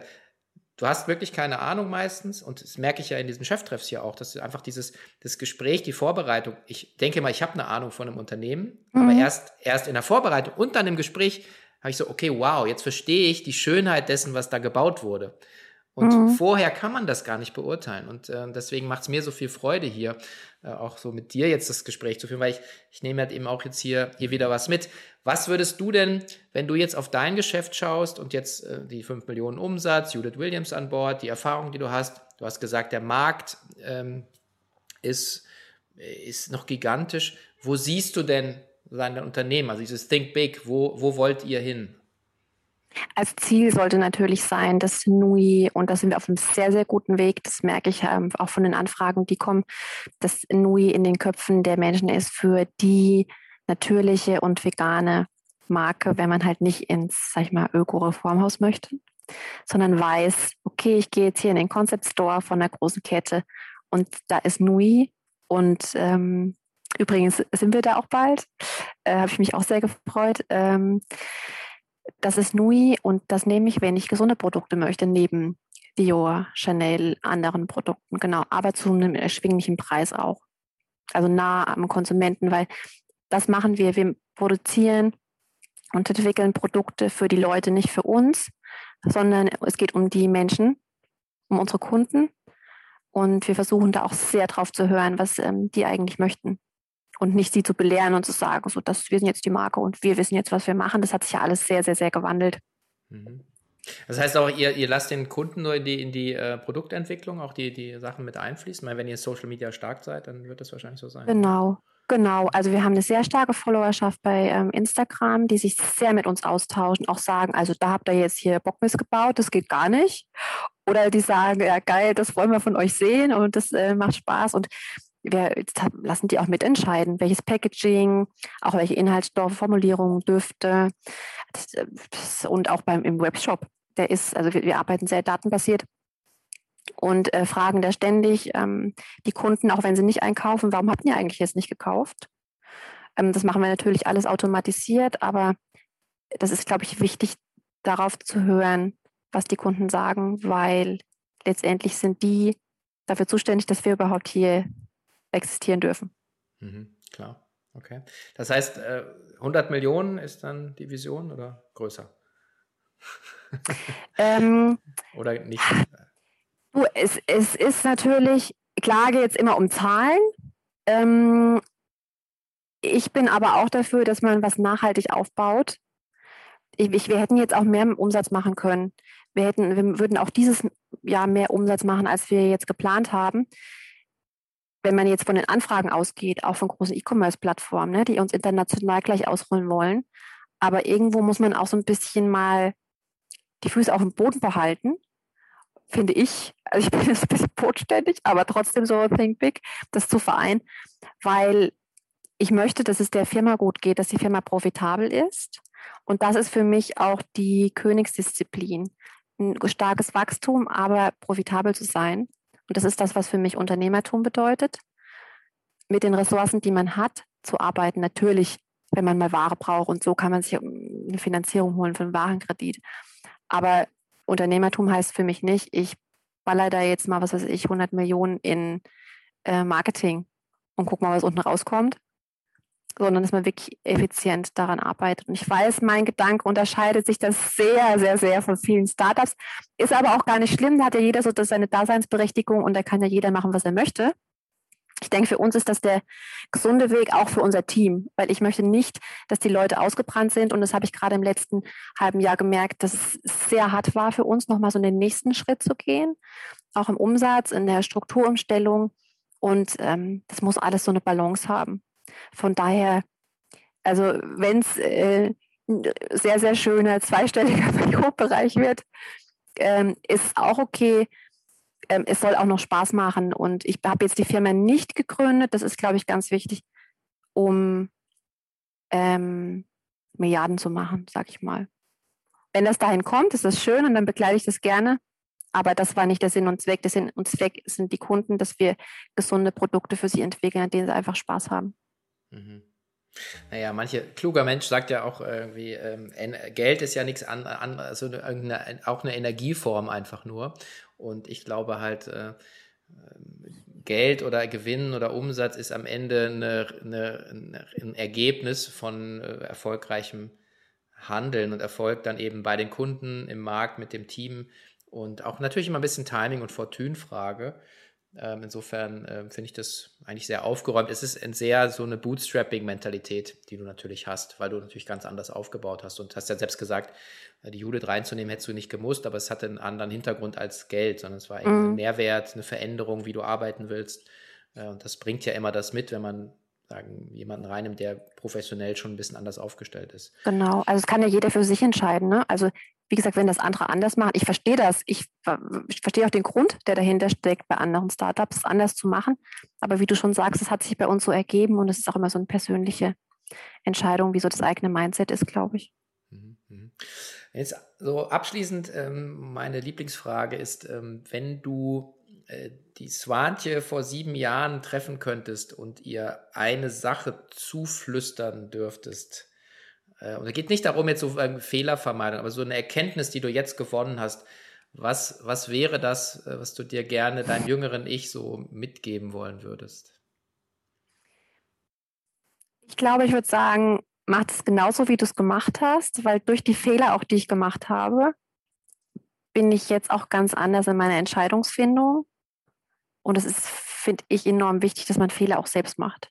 Speaker 1: du hast wirklich keine Ahnung meistens und das merke ich ja in diesen Cheftreffs hier auch, dass einfach dieses das Gespräch, die Vorbereitung, ich denke mal, ich habe eine Ahnung von einem Unternehmen, mhm. aber erst erst in der Vorbereitung und dann im Gespräch habe ich so, okay, wow, jetzt verstehe ich die Schönheit dessen, was da gebaut wurde. Und mhm. vorher kann man das gar nicht beurteilen. Und äh, deswegen macht es mir so viel Freude hier, auch so mit dir jetzt das Gespräch zu führen, weil ich, ich nehme halt eben auch jetzt hier, hier wieder was mit. Was würdest du denn, wenn du jetzt auf dein Geschäft schaust und jetzt äh, die 5 Millionen Umsatz, Judith Williams an Bord, die Erfahrung, die du hast, du hast gesagt, der Markt ähm, ist, ist noch gigantisch. Wo siehst du denn sein Unternehmen, also dieses Think Big, wo, wo wollt ihr hin?
Speaker 2: Als Ziel sollte natürlich sein, dass NUI, und da sind wir auf einem sehr, sehr guten Weg, das merke ich ähm, auch von den Anfragen, die kommen, dass NUI in den Köpfen der Menschen ist für die natürliche und vegane Marke, wenn man halt nicht ins, sag ich mal, Öko-Reformhaus möchte, sondern weiß, okay, ich gehe jetzt hier in den Concept Store von einer großen Kette und da ist NUI und ähm, übrigens sind wir da auch bald, äh, habe ich mich auch sehr gefreut. Ähm, das ist Nui und das nehme ich, wenn ich gesunde Produkte möchte, neben Dior, Chanel, anderen Produkten, genau, aber zu einem erschwinglichen Preis auch. Also nah am Konsumenten, weil das machen wir. Wir produzieren und entwickeln Produkte für die Leute, nicht für uns, sondern es geht um die Menschen, um unsere Kunden. Und wir versuchen da auch sehr drauf zu hören, was ähm, die eigentlich möchten und nicht sie zu belehren und zu sagen, so, das, wir sind jetzt die Marke und wir wissen jetzt, was wir machen. Das hat sich ja alles sehr, sehr, sehr gewandelt.
Speaker 1: Mhm. Das heißt auch, ihr, ihr lasst den Kunden nur in die, in die äh, Produktentwicklung auch die, die Sachen mit einfließen. Weil wenn ihr Social Media stark seid, dann wird das wahrscheinlich so sein.
Speaker 2: Genau, genau. Also wir haben eine sehr starke Followerschaft bei ähm, Instagram, die sich sehr mit uns austauschen, auch sagen, also da habt ihr jetzt hier Bockmist gebaut, das geht gar nicht. Oder die sagen, ja geil, das wollen wir von euch sehen und das äh, macht Spaß. Und wir lassen die auch mitentscheiden, welches Packaging, auch welche Inhaltsstoffe, Formulierungen, Düfte und auch beim im Webshop. Der ist, also wir, wir arbeiten sehr datenbasiert und äh, fragen da ständig ähm, die Kunden, auch wenn sie nicht einkaufen, warum habt ihr eigentlich jetzt nicht gekauft? Ähm, das machen wir natürlich alles automatisiert, aber das ist, glaube ich, wichtig, darauf zu hören, was die Kunden sagen, weil letztendlich sind die dafür zuständig, dass wir überhaupt hier existieren dürfen.
Speaker 1: Mhm, klar, okay. Das heißt, äh, 100 Millionen ist dann die Vision oder größer?
Speaker 2: Ähm,
Speaker 1: oder nicht?
Speaker 2: Du, es, es ist natürlich, ich klage jetzt immer um Zahlen. Ähm, ich bin aber auch dafür, dass man was nachhaltig aufbaut. Ich, ich, wir hätten jetzt auch mehr Umsatz machen können. Wir, hätten, wir würden auch dieses Jahr mehr Umsatz machen, als wir jetzt geplant haben wenn man jetzt von den Anfragen ausgeht, auch von großen E-Commerce-Plattformen, ne, die uns international gleich ausrollen wollen. Aber irgendwo muss man auch so ein bisschen mal die Füße auf dem Boden behalten, finde ich, also ich bin jetzt ein bisschen bodenständig, aber trotzdem so Think Big, das zu vereinen, weil ich möchte, dass es der Firma gut geht, dass die Firma profitabel ist. Und das ist für mich auch die Königsdisziplin. Ein starkes Wachstum, aber profitabel zu sein. Und das ist das, was für mich Unternehmertum bedeutet. Mit den Ressourcen, die man hat, zu arbeiten. Natürlich, wenn man mal Ware braucht und so kann man sich eine Finanzierung holen für einen Warenkredit. Aber Unternehmertum heißt für mich nicht, ich baller da jetzt mal, was weiß ich, 100 Millionen in äh, Marketing und guck mal, was unten rauskommt, sondern dass man wirklich effizient daran arbeitet. Und ich weiß, mein Gedanke unterscheidet sich das sehr, sehr, sehr von vielen Startups. Ist aber auch gar nicht schlimm, da hat ja jeder so seine Daseinsberechtigung und da kann ja jeder machen, was er möchte. Ich denke, für uns ist das der gesunde Weg, auch für unser Team, weil ich möchte nicht, dass die Leute ausgebrannt sind. Und das habe ich gerade im letzten halben Jahr gemerkt, dass es sehr hart war für uns, nochmal so in den nächsten Schritt zu gehen, auch im Umsatz, in der Strukturumstellung. Und ähm, das muss alles so eine Balance haben. Von daher, also wenn es äh, sehr, sehr schöner zweistelliger Millionenbereich wird, ähm, ist auch okay. Ähm, es soll auch noch Spaß machen. Und ich habe jetzt die Firma nicht gegründet. Das ist, glaube ich, ganz wichtig, um ähm, Milliarden zu machen, sag ich mal. Wenn das dahin kommt, ist das schön und dann begleite ich das gerne. Aber das war nicht der Sinn und Zweck. Der Sinn und Zweck sind die Kunden, dass wir gesunde Produkte für sie entwickeln, an denen sie einfach Spaß haben. Mhm.
Speaker 1: Naja, manche kluger Mensch sagt ja auch irgendwie, ähm, Geld ist ja nichts anderes, also eine, auch eine Energieform einfach nur. Und ich glaube halt, äh, ähm, Geld oder Gewinn oder Umsatz ist am Ende eine, eine, ein Ergebnis von äh, erfolgreichem Handeln und Erfolg dann eben bei den Kunden, im Markt, mit dem Team und auch natürlich immer ein bisschen Timing und Fortune-Frage. Ähm, insofern äh, finde ich das eigentlich sehr aufgeräumt. Es ist ein sehr so eine Bootstrapping-Mentalität, die du natürlich hast, weil du natürlich ganz anders aufgebaut hast und hast ja selbst gesagt, äh, die Judith reinzunehmen hättest du nicht gemusst, aber es hatte einen anderen Hintergrund als Geld, sondern es war mhm. ein Mehrwert, eine Veränderung, wie du arbeiten willst. Äh, und das bringt ja immer das mit, wenn man sagen, jemanden reinnimmt, der professionell schon ein bisschen anders aufgestellt ist.
Speaker 2: Genau, also es kann ja jeder für sich entscheiden. Ne? Also wie gesagt, wenn das andere anders machen, ich verstehe das. Ich, ich, verstehe auch den Grund, der dahinter steckt, bei anderen Startups anders zu machen. Aber wie du schon sagst, es hat sich bei uns so ergeben und es ist auch immer so eine persönliche Entscheidung, wie so das eigene Mindset ist, glaube ich. Mhm,
Speaker 1: mhm. Jetzt so abschließend, ähm, meine Lieblingsfrage ist, ähm, wenn du äh, die Swantje vor sieben Jahren treffen könntest und ihr eine Sache zuflüstern dürftest, äh, und es geht nicht darum, jetzt so Fehlervermeidung, aber so eine Erkenntnis, die du jetzt gewonnen hast. Was, was wäre das, äh, was du dir gerne deinem jüngeren Ich so mitgeben wollen würdest?
Speaker 2: Ich glaube, ich würde sagen, mach es genauso, wie du es gemacht hast, weil durch die Fehler, auch die ich gemacht habe, bin ich jetzt auch ganz anders in meiner Entscheidungsfindung. Und es ist, finde ich, enorm wichtig, dass man Fehler auch selbst macht.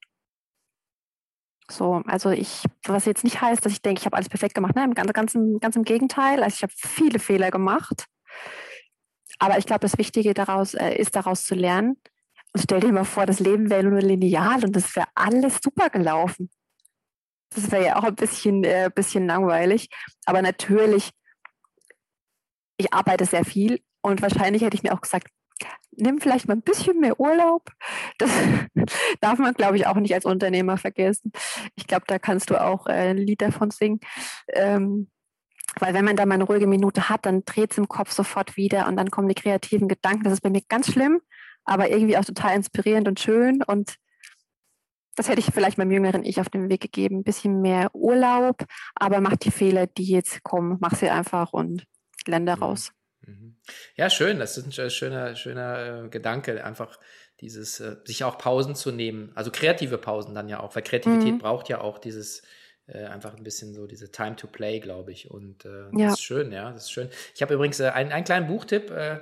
Speaker 2: So, also ich, was jetzt nicht heißt, dass ich denke, ich habe alles perfekt gemacht. Nein, ganz, ganz, ganz im Gegenteil. Also ich habe viele Fehler gemacht. Aber ich glaube, das Wichtige daraus äh, ist, daraus zu lernen. Und stell dir mal vor, das Leben wäre nur lineal und das wäre alles super gelaufen. Das wäre ja auch ein bisschen, äh, bisschen langweilig. Aber natürlich, ich arbeite sehr viel und wahrscheinlich hätte ich mir auch gesagt, nimm vielleicht mal ein bisschen mehr Urlaub. Das darf man, glaube ich, auch nicht als Unternehmer vergessen. Ich glaube, da kannst du auch äh, ein Lied davon singen. Ähm, weil wenn man da mal eine ruhige Minute hat, dann dreht es im Kopf sofort wieder und dann kommen die kreativen Gedanken. Das ist bei mir ganz schlimm, aber irgendwie auch total inspirierend und schön. Und das hätte ich vielleicht meinem jüngeren Ich auf den Weg gegeben. Ein bisschen mehr Urlaub, aber mach die Fehler, die jetzt kommen, mach sie einfach und lerne daraus.
Speaker 1: Mhm. Ja, schön. Das ist ein schöner, schöner äh, Gedanke, einfach dieses, äh, sich auch Pausen zu nehmen. Also kreative Pausen dann ja auch, weil Kreativität mhm. braucht ja auch dieses, äh, einfach ein bisschen so diese Time to Play, glaube ich. Und äh, ja. das ist schön, ja, das ist schön. Ich habe übrigens äh, einen, einen kleinen Buchtipp, äh,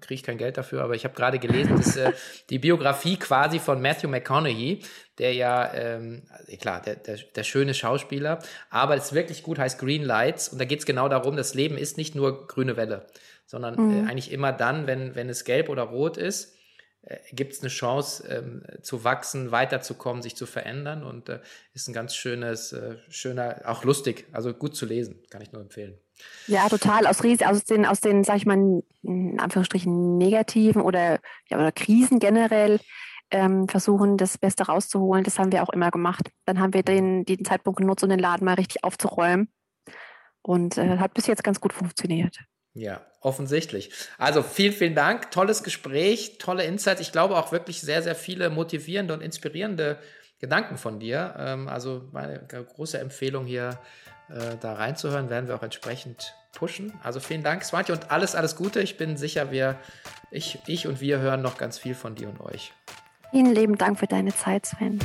Speaker 1: kriege ich kein Geld dafür, aber ich habe gerade gelesen, dass äh, die Biografie quasi von Matthew McConaughey, der ja, ähm, klar, der, der, der schöne Schauspieler, aber es ist wirklich gut, heißt Green Lights. Und da geht es genau darum, das Leben ist nicht nur grüne Welle sondern äh, mhm. äh, eigentlich immer dann, wenn, wenn es gelb oder rot ist, äh, gibt es eine Chance ähm, zu wachsen, weiterzukommen, sich zu verändern und äh, ist ein ganz schönes, äh, schöner, auch lustig, also gut zu lesen, kann ich nur empfehlen.
Speaker 2: Ja, total. Aus, aus den, aus den, sag ich mal, in Anführungsstrichen negativen oder, ja, oder Krisen generell ähm, versuchen, das Beste rauszuholen. Das haben wir auch immer gemacht. Dann haben wir den, den Zeitpunkt genutzt, um den Laden mal richtig aufzuräumen. Und äh, hat bis jetzt ganz gut funktioniert.
Speaker 1: Ja, offensichtlich. Also vielen, vielen Dank. Tolles Gespräch, tolle Insights. Ich glaube auch wirklich sehr, sehr viele motivierende und inspirierende Gedanken von dir. Ähm, also meine große Empfehlung hier äh, da reinzuhören, werden wir auch entsprechend pushen. Also vielen Dank, Swati, und alles, alles Gute. Ich bin sicher, wir, ich, ich und wir hören noch ganz viel von dir und euch.
Speaker 2: Vielen lieben Dank für deine Zeit, Sven.